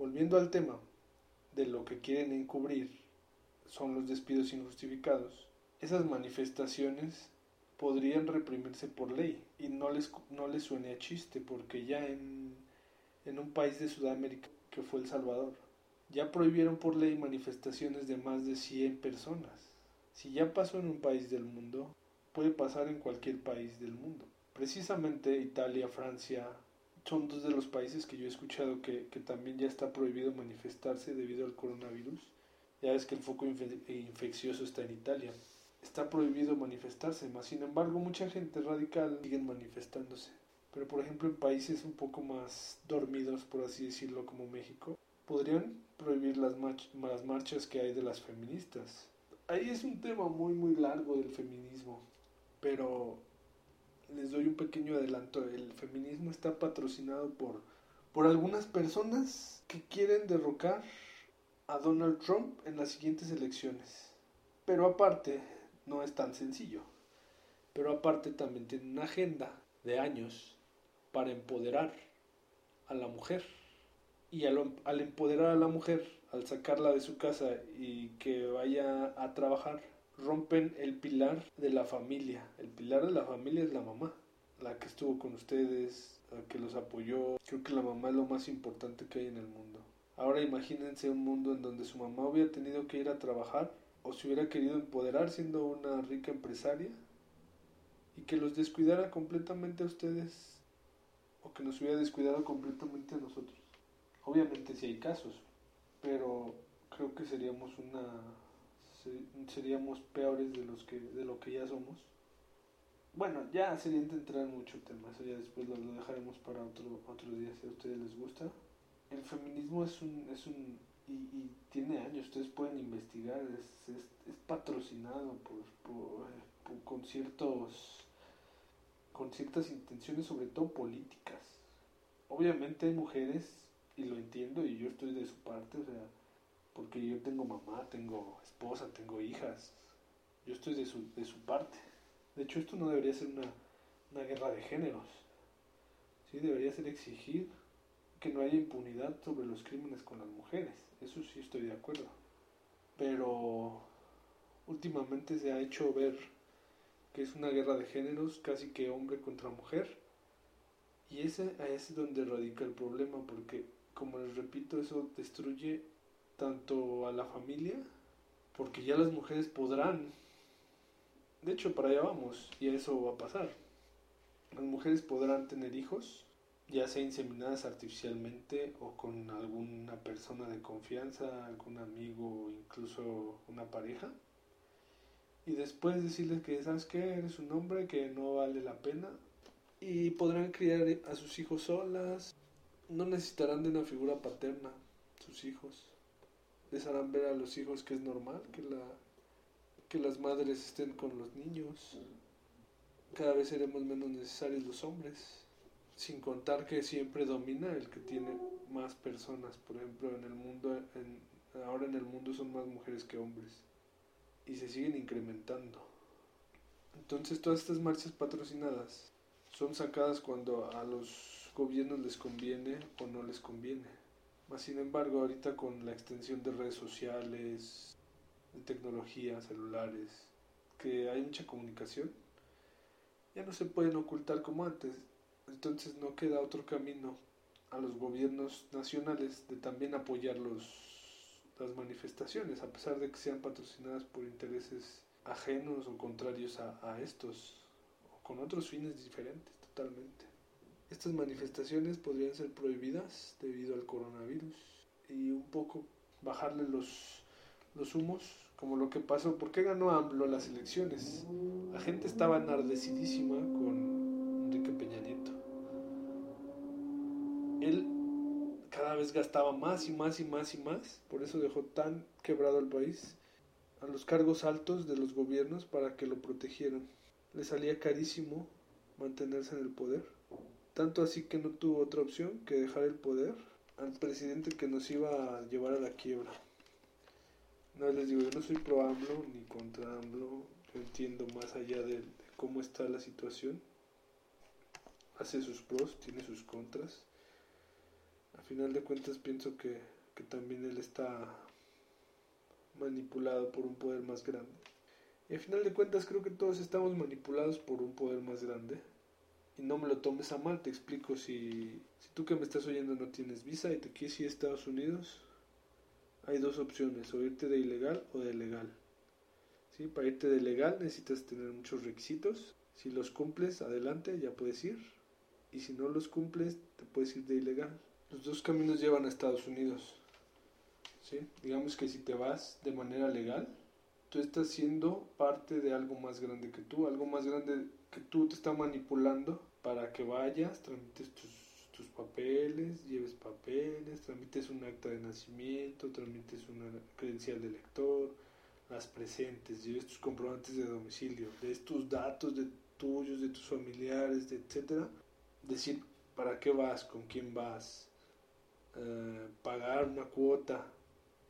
Volviendo al tema de lo que quieren encubrir son los despidos injustificados, esas manifestaciones podrían reprimirse por ley y no les, no les suene a chiste porque ya en, en un país de Sudamérica que fue El Salvador ya prohibieron por ley manifestaciones de más de 100 personas. Si ya pasó en un país del mundo, puede pasar en cualquier país del mundo. Precisamente Italia, Francia, son dos de los países que yo he escuchado que, que también ya está prohibido manifestarse debido al coronavirus. Ya ves que el foco infeccioso está en Italia. Está prohibido manifestarse, más sin embargo mucha gente radical sigue manifestándose. Pero por ejemplo en países un poco más dormidos, por así decirlo, como México, podrían prohibir las, las marchas que hay de las feministas. Ahí es un tema muy muy largo del feminismo, pero les doy un pequeño adelanto. El feminismo está patrocinado por, por algunas personas que quieren derrocar a Donald Trump en las siguientes elecciones. Pero aparte, no es tan sencillo. Pero aparte también tiene una agenda de años para empoderar a la mujer. Y al, al empoderar a la mujer, al sacarla de su casa y que vaya a trabajar, rompen el pilar de la familia. El pilar de la familia es la mamá, la que estuvo con ustedes, la que los apoyó. Creo que la mamá es lo más importante que hay en el mundo. Ahora imagínense un mundo en donde su mamá hubiera tenido que ir a trabajar o se hubiera querido empoderar siendo una rica empresaria y que los descuidara completamente a ustedes o que nos hubiera descuidado completamente a nosotros. Obviamente si hay casos, pero creo que seríamos una seríamos peores de los que de lo que ya somos. Bueno, ya sería entrar en mucho tema, eso ya después lo, dejaremos para otro otro día si a ustedes les gusta. El feminismo es un es un y, tiene años, ustedes pueden investigar, es, es, es patrocinado por, por, con ciertos con ciertas intenciones, sobre todo políticas. Obviamente hay mujeres, y lo entiendo, y yo estoy de su parte, o sea, porque yo tengo mamá, tengo esposa, tengo hijas, yo estoy de su, de su parte. De hecho, esto no debería ser una, una guerra de géneros, ¿sí? debería ser exigir que no haya impunidad sobre los crímenes con las mujeres, eso sí estoy de acuerdo. Pero últimamente se ha hecho ver que es una guerra de géneros, casi que hombre contra mujer. Y ese es donde radica el problema, porque como les repito, eso destruye tanto a la familia, porque ya las mujeres podrán, de hecho para allá vamos, y eso va a pasar. Las mujeres podrán tener hijos, ya sea inseminadas artificialmente o con alguna persona de confianza, algún amigo, incluso una pareja. Y después decirles que, ¿sabes qué? Eres un hombre que no vale la pena. Y podrán criar a sus hijos solas. No necesitarán de una figura paterna, sus hijos les harán ver a los hijos que es normal que la que las madres estén con los niños. Cada vez seremos menos necesarios los hombres, sin contar que siempre domina el que tiene más personas. Por ejemplo, en el mundo, ahora en el mundo son más mujeres que hombres y se siguen incrementando. Entonces todas estas marchas patrocinadas son sacadas cuando a los gobiernos les conviene o no les conviene. Sin embargo, ahorita con la extensión de redes sociales, de tecnología, celulares, que hay mucha comunicación, ya no se pueden ocultar como antes. Entonces no queda otro camino a los gobiernos nacionales de también apoyar los, las manifestaciones, a pesar de que sean patrocinadas por intereses ajenos o contrarios a, a estos, o con otros fines diferentes totalmente. Estas manifestaciones podrían ser prohibidas debido al coronavirus y un poco bajarle los, los humos, como lo que pasó. ¿Por qué ganó AMLO las elecciones? La gente estaba enardecidísima con Enrique Peña Nieto. Él cada vez gastaba más y más y más y más, por eso dejó tan quebrado el país a los cargos altos de los gobiernos para que lo protegieran. Le salía carísimo mantenerse en el poder tanto así que no tuvo otra opción que dejar el poder al presidente que nos iba a llevar a la quiebra. No les digo, yo no soy pro AMLO ni contra AMLO, yo entiendo más allá de, cómo está la situación. Hace sus pros, tiene sus contras. A final de cuentas pienso que, que también él está manipulado por un poder más grande. Y al final de cuentas creo que todos estamos manipulados por un poder más grande. Y no me lo tomes a mal, te explico, si, si tú que me estás oyendo no tienes visa y te quieres ir a Estados Unidos, hay dos opciones, o irte de ilegal o de legal. ¿Sí? Para irte de legal necesitas tener muchos requisitos. Si los cumples, adelante, ya puedes ir. Y si no los cumples, te puedes ir de ilegal. Los dos caminos llevan a Estados Unidos. ¿Sí? Digamos que si te vas de manera legal, tú estás siendo parte de algo más grande que tú, algo más grande que tú te está manipulando para que vayas, tramites tus, tus papeles, lleves papeles, tramites un acta de nacimiento, tramites una credencial de lector, las presentes, lleves tus comprobantes de domicilio, des tus datos de tuyos, de tus familiares, de etcétera, decir para qué vas, con quién vas, eh, pagar una cuota,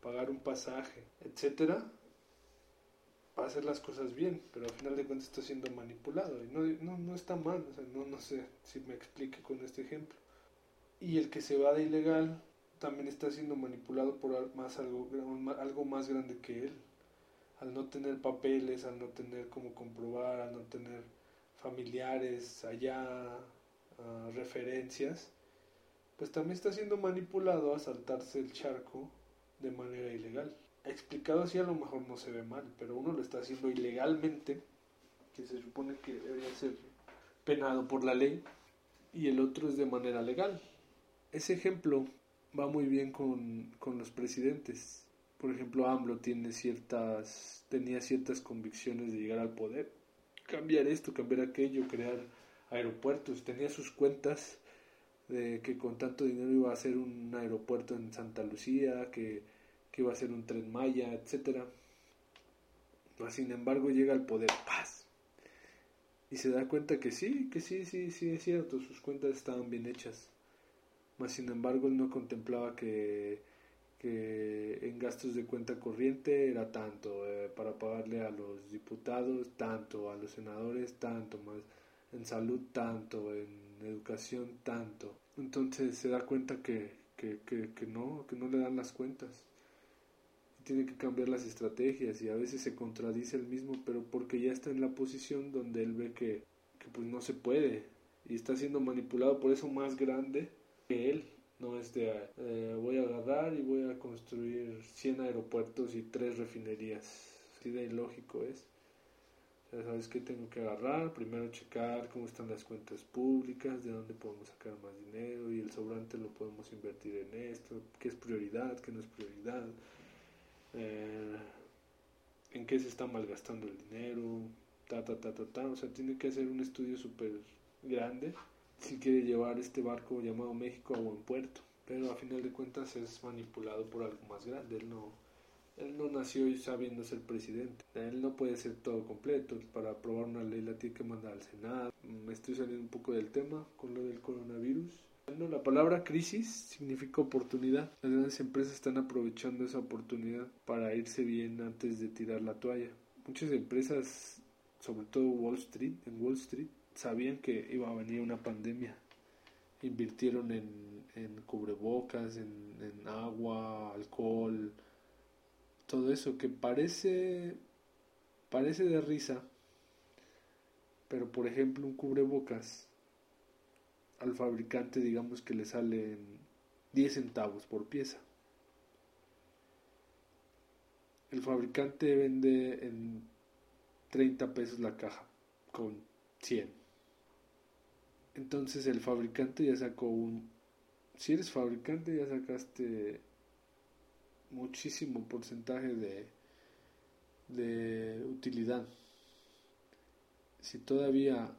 pagar un pasaje, etcétera, para hacer las cosas bien, pero al final de cuentas está siendo manipulado y no, no, no está mal, no, no sé si me explique con este ejemplo. Y el que se va de ilegal también está siendo manipulado por más algo, algo más grande que él. Al no tener papeles, al no tener cómo comprobar, al no tener familiares allá, uh, referencias, pues también está siendo manipulado a saltarse el charco de manera ilegal. Explicado así a lo mejor no se ve mal, pero uno lo está haciendo ilegalmente, que se supone que debería ser penado por la ley, y el otro es de manera legal. Ese ejemplo va muy bien con, con los presidentes. Por ejemplo, AMLO tiene ciertas, tenía ciertas convicciones de llegar al poder, cambiar esto, cambiar aquello, crear aeropuertos, tenía sus cuentas de que con tanto dinero iba a hacer un aeropuerto en Santa Lucía, que, que iba a ser un tren Maya, etcétera. Sin embargo, llega al poder, paz. Y se da cuenta que sí, que sí, sí, sí, es cierto, sus cuentas estaban bien hechas. Mas, sin embargo, él no contemplaba que, que en gastos de cuenta corriente era tanto, eh, para pagarle a los diputados tanto, a los senadores tanto, más en salud tanto, en educación tanto. Entonces se da cuenta que, que, que, que no, que no le dan las cuentas. Tiene que cambiar las estrategias y a veces se contradice el mismo, pero porque ya está en la posición donde él ve que, que pues no se puede y está siendo manipulado por eso más grande que él. No es de eh, voy a agarrar y voy a construir 100 aeropuertos y 3 refinerías. Así de ilógico es. Ya sabes que tengo que agarrar, primero checar cómo están las cuentas públicas, de dónde podemos sacar más dinero y el sobrante lo podemos invertir en esto, qué es prioridad, qué no es prioridad, eh, en qué se está malgastando el dinero, ta, ta, ta, ta, ta. O sea, tiene que hacer un estudio súper grande si quiere llevar este barco llamado México a buen puerto. Pero a final de cuentas es manipulado por algo más grande, él no él no nació sabiendo ser presidente. Él no puede ser todo completo. Para aprobar una ley la tiene que mandar al Senado. Me estoy saliendo un poco del tema con lo del coronavirus. La palabra crisis significa oportunidad. Las grandes empresas están aprovechando esa oportunidad para irse bien antes de tirar la toalla. Muchas empresas, sobre todo Wall Street, en Wall Street, sabían que iba a venir una pandemia. Invirtieron en, en cubrebocas, en, en agua, alcohol, todo eso que parece parece de risa, pero por ejemplo un cubrebocas al fabricante digamos que le salen 10 centavos por pieza. El fabricante vende en 30 pesos la caja con 100. Entonces el fabricante ya sacó un... Si eres fabricante ya sacaste muchísimo porcentaje de, de utilidad. Si todavía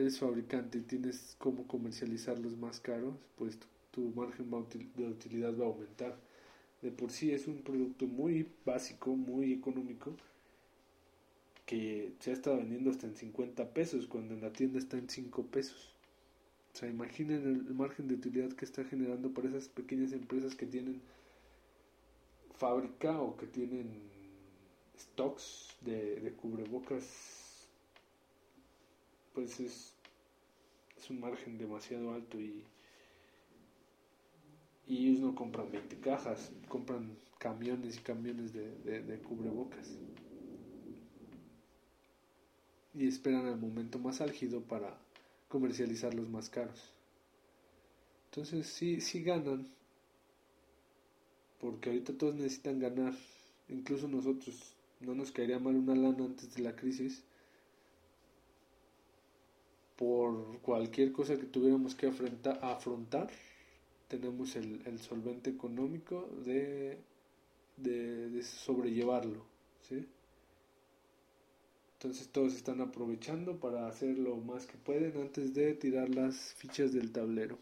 eres fabricante y tienes cómo comercializarlos más caros, pues tu, margen de utilidad va a aumentar. De por sí es un producto muy básico, muy económico, que se ha estado vendiendo hasta en 50 pesos, cuando en la tienda está en 5 pesos. O sea, imaginen el margen de utilidad que está generando para esas pequeñas empresas que tienen fábrica o que tienen stocks de, cubrebocas, pues es, es un margen demasiado alto y, Y ellos no compran 20 cajas, compran camiones y camiones de, de cubrebocas. Y esperan el momento más álgido para comercializarlos más caros. Entonces sí, sí ganan, porque ahorita todos necesitan ganar, incluso nosotros, no nos caería mal una lana antes de la crisis, por cualquier cosa que tuviéramos que afrontar, afrontar tenemos el, el solvente económico de, de, de sobrellevarlo, ¿sí? Entonces todos están aprovechando para hacer lo más que pueden antes de tirar las fichas del tablero.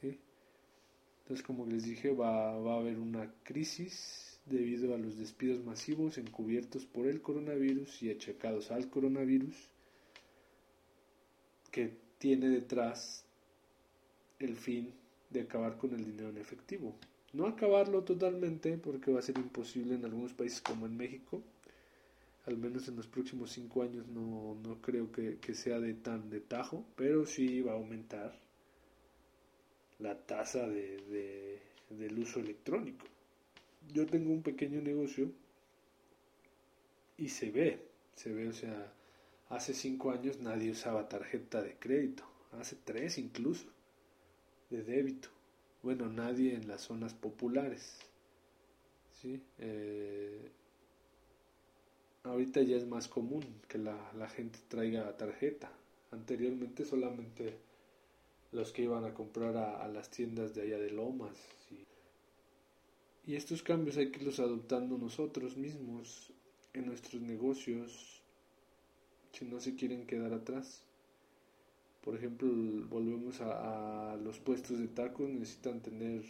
¿Sí? Entonces como les dije va, va a haber una crisis debido a los despidos masivos encubiertos por el coronavirus y achacados al coronavirus que tiene detrás el fin de acabar con el dinero en efectivo. No acabarlo totalmente porque va a ser imposible en algunos países como en México al menos en los próximos cinco años no, no creo que, sea de tan de tajo, pero sí va a aumentar la tasa de, del uso electrónico. Yo tengo un pequeño negocio y se ve, se ve, o sea, hace cinco años nadie usaba tarjeta de crédito, hace tres incluso, de débito. Bueno, nadie en las zonas populares. ¿sí? Eh, ahorita ya es más común que la, gente traiga tarjeta. Anteriormente solamente los que iban a comprar a, las tiendas de allá de Lomas. Y, estos cambios hay que irlos adoptando nosotros mismos en nuestros negocios si no se quieren quedar atrás. Por ejemplo, volvemos a, los puestos de tacos, necesitan tener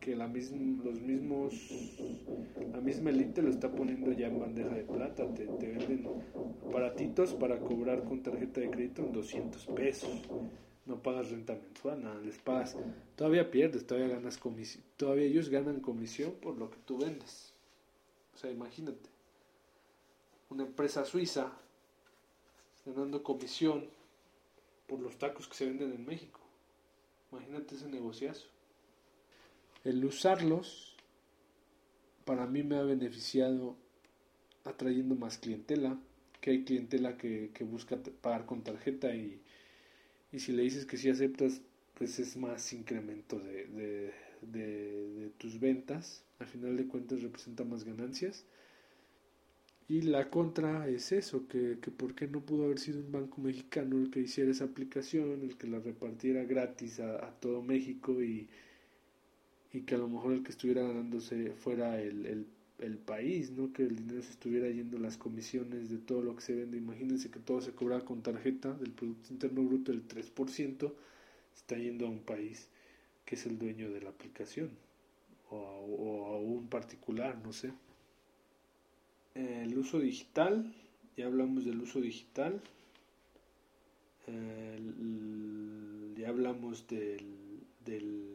que la los mismos, la misma elite lo está poniendo ya en bandeja de plata. Te, venden aparatitos para cobrar con tarjeta de crédito en 200 pesos. No pagas renta mensual, nada, les pagas. Todavía pierdes, todavía ganas comisión. Todavía ellos ganan comisión por lo que tú vendes. O sea, imagínate. Una empresa suiza ganando comisión por los tacos que se venden en México. Imagínate ese negociazo el usarlos para mí me ha beneficiado atrayendo más clientela, que hay clientela que, busca pagar con tarjeta y, y, si le dices que sí aceptas, pues es más incremento de, de, tus ventas, al final de cuentas representa más ganancias. Y la contra es eso, que, que por qué no pudo haber sido un banco mexicano el que hiciera esa aplicación, el que la repartiera gratis a todo México y, y que a lo mejor el que estuviera ganándose fuera el, el, país, ¿no? Que el dinero se estuviera yendo las comisiones de todo lo que se vende. Imagínense que todo se cobraba con tarjeta del Producto Interno Bruto, el 3%, está yendo a un país que es el dueño de la aplicación o a, un particular, no sé. El uso digital, ya hablamos del uso digital, ya hablamos del, del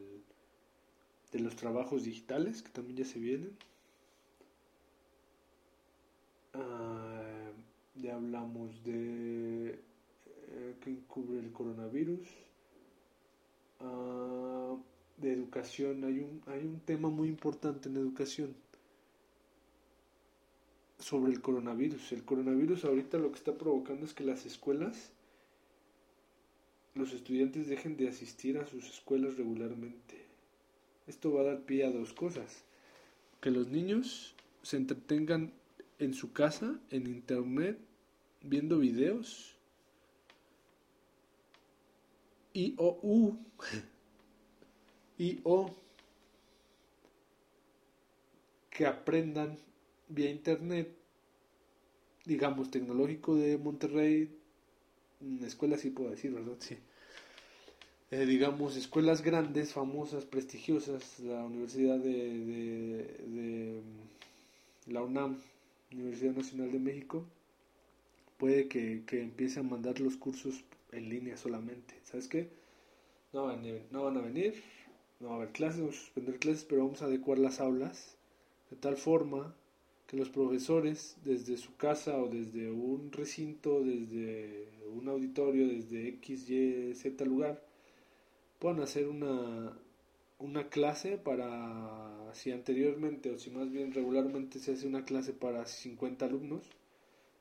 de los trabajos digitales que también ya se vienen. Ah, ya hablamos de eh, que cubre el coronavirus. Ah, de educación, hay un, hay un tema muy importante en educación sobre el coronavirus. El coronavirus ahorita lo que está provocando es que las escuelas, los estudiantes dejen de asistir a sus escuelas regularmente. Esto va a dar pie a dos cosas. Que los niños se entretengan en su casa, en internet, viendo videos. Y o u. Y o que aprendan vía internet, digamos, tecnológico de Monterrey, escuela sí puedo decir, ¿verdad? Sí eh, digamos, escuelas grandes, famosas, prestigiosas, la Universidad de, de, mm, la UNAM, Universidad Nacional de México, puede que, que, empiece a mandar los cursos en línea solamente. ¿Sabes qué? No van, no van a venir, no va a haber clases, vamos a suspender clases, pero vamos a adecuar las aulas de tal forma que los profesores desde su casa o desde un recinto, desde un auditorio, desde X, Y, Z lugar, puedan hacer una, una clase para, si anteriormente o si más bien regularmente se hace una clase para 50 alumnos,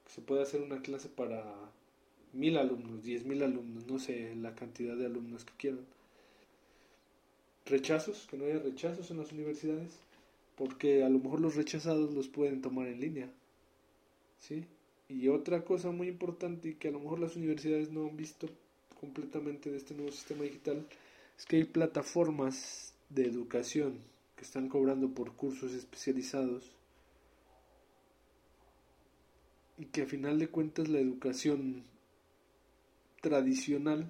se puede hacer una clase para mil alumnos, diez mil alumnos, no sé la cantidad de alumnos que quieran. Rechazos, que no haya rechazos en las universidades, porque a lo mejor los rechazados los pueden tomar en línea. ¿Sí? Y otra cosa muy importante y que a lo mejor las universidades no han visto completamente de este nuevo sistema digital es que hay plataformas de educación que están cobrando por cursos especializados y que a final de cuentas la educación tradicional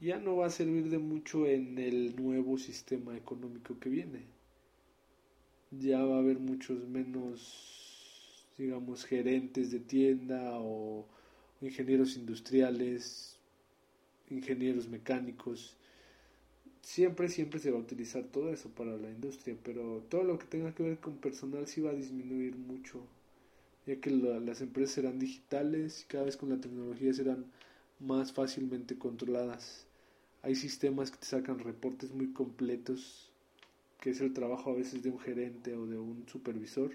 ya no va a servir de mucho en el nuevo sistema económico que viene. Ya va a haber muchos menos, digamos, gerentes de tienda o ingenieros industriales, ingenieros mecánicos. Siempre, siempre se va a utilizar todo eso para la industria, pero todo lo que tenga que ver con personal sí va a disminuir mucho ya que las empresas serán digitales y cada vez con la tecnología serán más fácilmente controladas. Hay sistemas que te sacan reportes muy completos, que es el trabajo a veces de un gerente o de un supervisor.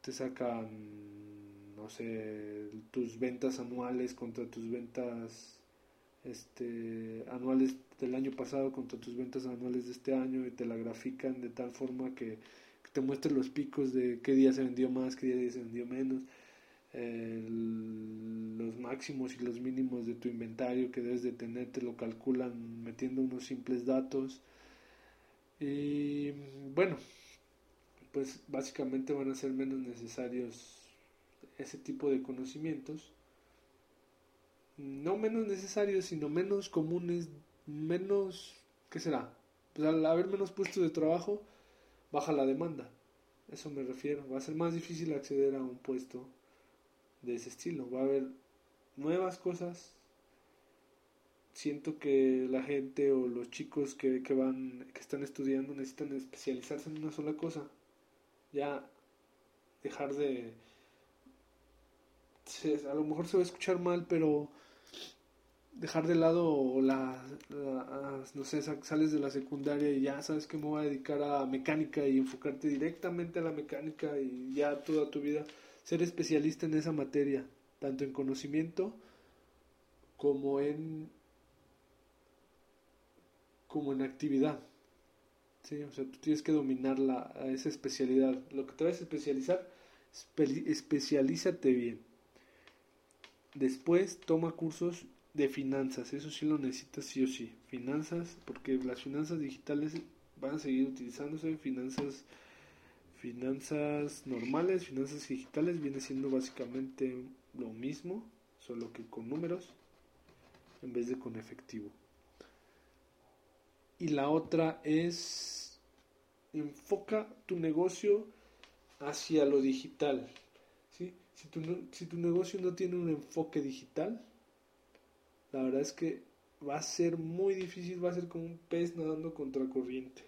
Te sacan, no sé, tus ventas anuales contra tus ventas este, anuales del año pasado contra tus ventas anuales de este año y te la grafican de tal forma que te muestre los picos de qué día se vendió más, qué día se vendió menos, los máximos y los mínimos de tu inventario que debes de tener, te lo calculan metiendo unos simples datos. Y bueno, pues básicamente van a ser menos necesarios ese tipo de conocimientos. No menos necesarios, sino menos comunes, menos, ¿qué será? Pues al haber menos puestos de trabajo, baja la demanda. Eso me refiero. Va a ser más difícil acceder a un puesto de ese estilo. Va a haber nuevas cosas. Siento que la gente o los chicos que, que van, que están estudiando necesitan especializarse en una sola cosa. Ya dejar de... A lo mejor se va a escuchar mal, pero dejar de lado la, no sé, sales de la secundaria y ya sabes que me voy a dedicar a mecánica y enfocarte directamente a la mecánica y ya toda tu vida ser especialista en esa materia, tanto en conocimiento como en como en actividad. Sí, o sea, tú tienes que dominar la, esa especialidad. Lo que te vas a especializar, especialízate bien. Después toma cursos de finanzas, eso sí lo necesitas sí o sí. Finanzas, porque las finanzas digitales van a seguir utilizándose, finanzas finanzas normales, finanzas digitales viene siendo básicamente lo mismo, solo que con números en vez de con efectivo. Y la otra es enfoca tu negocio hacia lo digital. ¿sí? Si, tu, si tu negocio no tiene un enfoque digital, la verdad es que va a ser muy difícil, va a ser como un pez nadando contra corriente.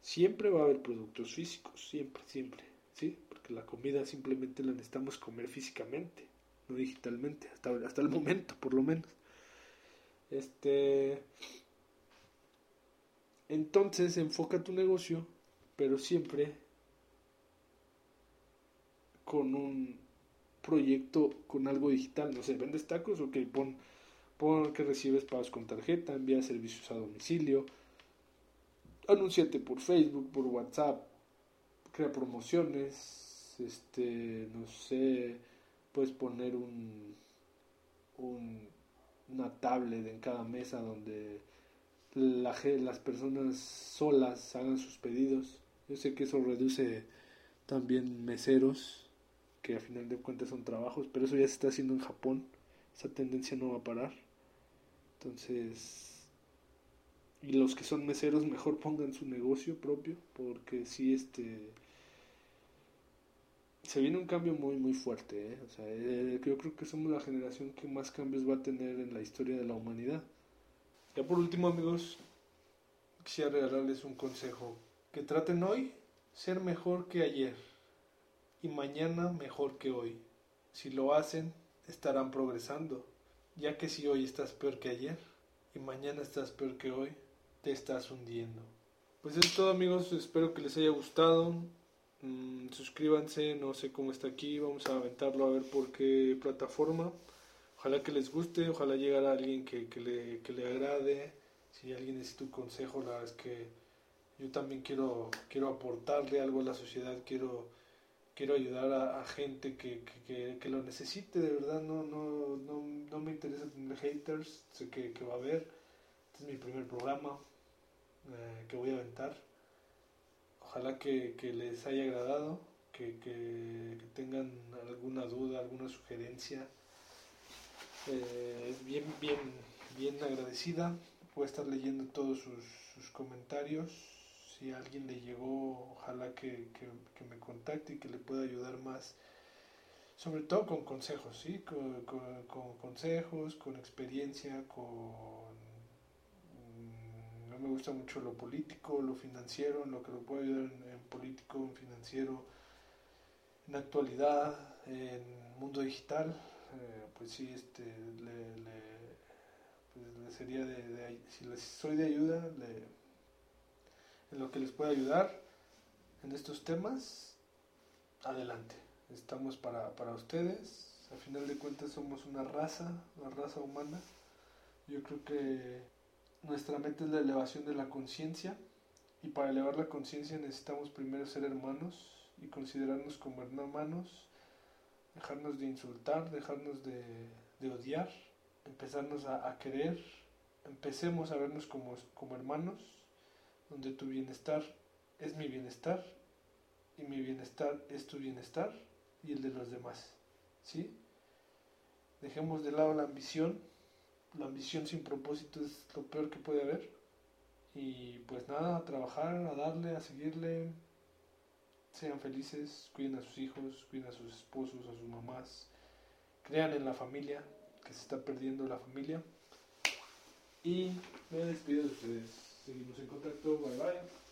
Siempre va a haber productos físicos, siempre, siempre, ¿sí? Porque la comida simplemente la necesitamos comer físicamente, no digitalmente, hasta, hasta el momento, por lo menos. Este. Entonces enfoca tu negocio, pero siempre con un proyecto, con algo digital. No sé, vendes tacos, ok, pon que recibes pagos con tarjeta, envía servicios a domicilio, anúnciate por Facebook, por WhatsApp, crea promociones, este, no sé, puedes poner un, un una tablet en cada mesa donde la, las personas solas hagan sus pedidos. Yo sé que eso reduce también meseros, que a final de cuentas son trabajos, pero eso ya se está haciendo en Japón. Esa tendencia no va a parar. Entonces, y los que son meseros mejor pongan su negocio propio, porque si este se viene un cambio muy muy fuerte, ¿eh? o sea, eh, yo creo que somos la generación que más cambios va a tener en la historia de la humanidad. Ya por último, amigos, quisiera regalarles un consejo, que traten hoy ser mejor que ayer y mañana mejor que hoy. Si lo hacen, estarán progresando ya que si hoy estás peor que ayer y mañana estás peor que hoy, te estás hundiendo. Pues es todo amigos, espero que les haya gustado. Mm, suscríbanse, no sé cómo está aquí, vamos a aventarlo a ver por qué plataforma. Ojalá que les guste, ojalá llegue a alguien que, que, le, que le agrade. Si alguien necesita un consejo, la verdad es que yo también quiero, quiero aportarle algo a la sociedad, quiero, quiero ayudar a, gente que, que, que, lo necesite, de verdad, no, no, no, no me interesa tener haters, sé que, va a haber. Este es mi primer programa eh, que voy a aventar. Ojalá que, les haya agradado, que, tengan alguna duda, alguna sugerencia eh, bien, bien, bien agradecida. Voy a estar leyendo todos sus, comentarios. Si alguien le llegó, ojalá que, me contacte y que le pueda ayudar más. Sobre todo con consejos, ¿sí? Con, consejos, con experiencia, con... Mm, no me gusta mucho lo político, lo financiero, lo que lo puedo ayudar en, en político, en financiero, en actualidad, en mundo digital eh, pues sí, este, le, pues sería de, si les soy de ayuda, en lo que les pueda ayudar en estos temas, adelante. Estamos para, para ustedes. Al final de cuentas somos una raza, la raza humana. Yo creo que nuestra meta es la elevación de la conciencia y para elevar la conciencia necesitamos primero ser hermanos y considerarnos como hermanos dejarnos de insultar, dejarnos de, odiar, empezarnos a, querer, empecemos a vernos como, como hermanos, donde tu bienestar es mi bienestar y mi bienestar es tu bienestar y el de los demás. ¿Sí? Dejemos de lado la ambición. La ambición sin propósito es lo peor que puede haber. Y pues nada, a trabajar, a darle, a seguirle, sean felices, cuiden a sus hijos, cuiden a sus esposos, a sus mamás, crean en la familia, que se está perdiendo la familia. Y me despido de ustedes. Seguimos en contacto. Bye bye.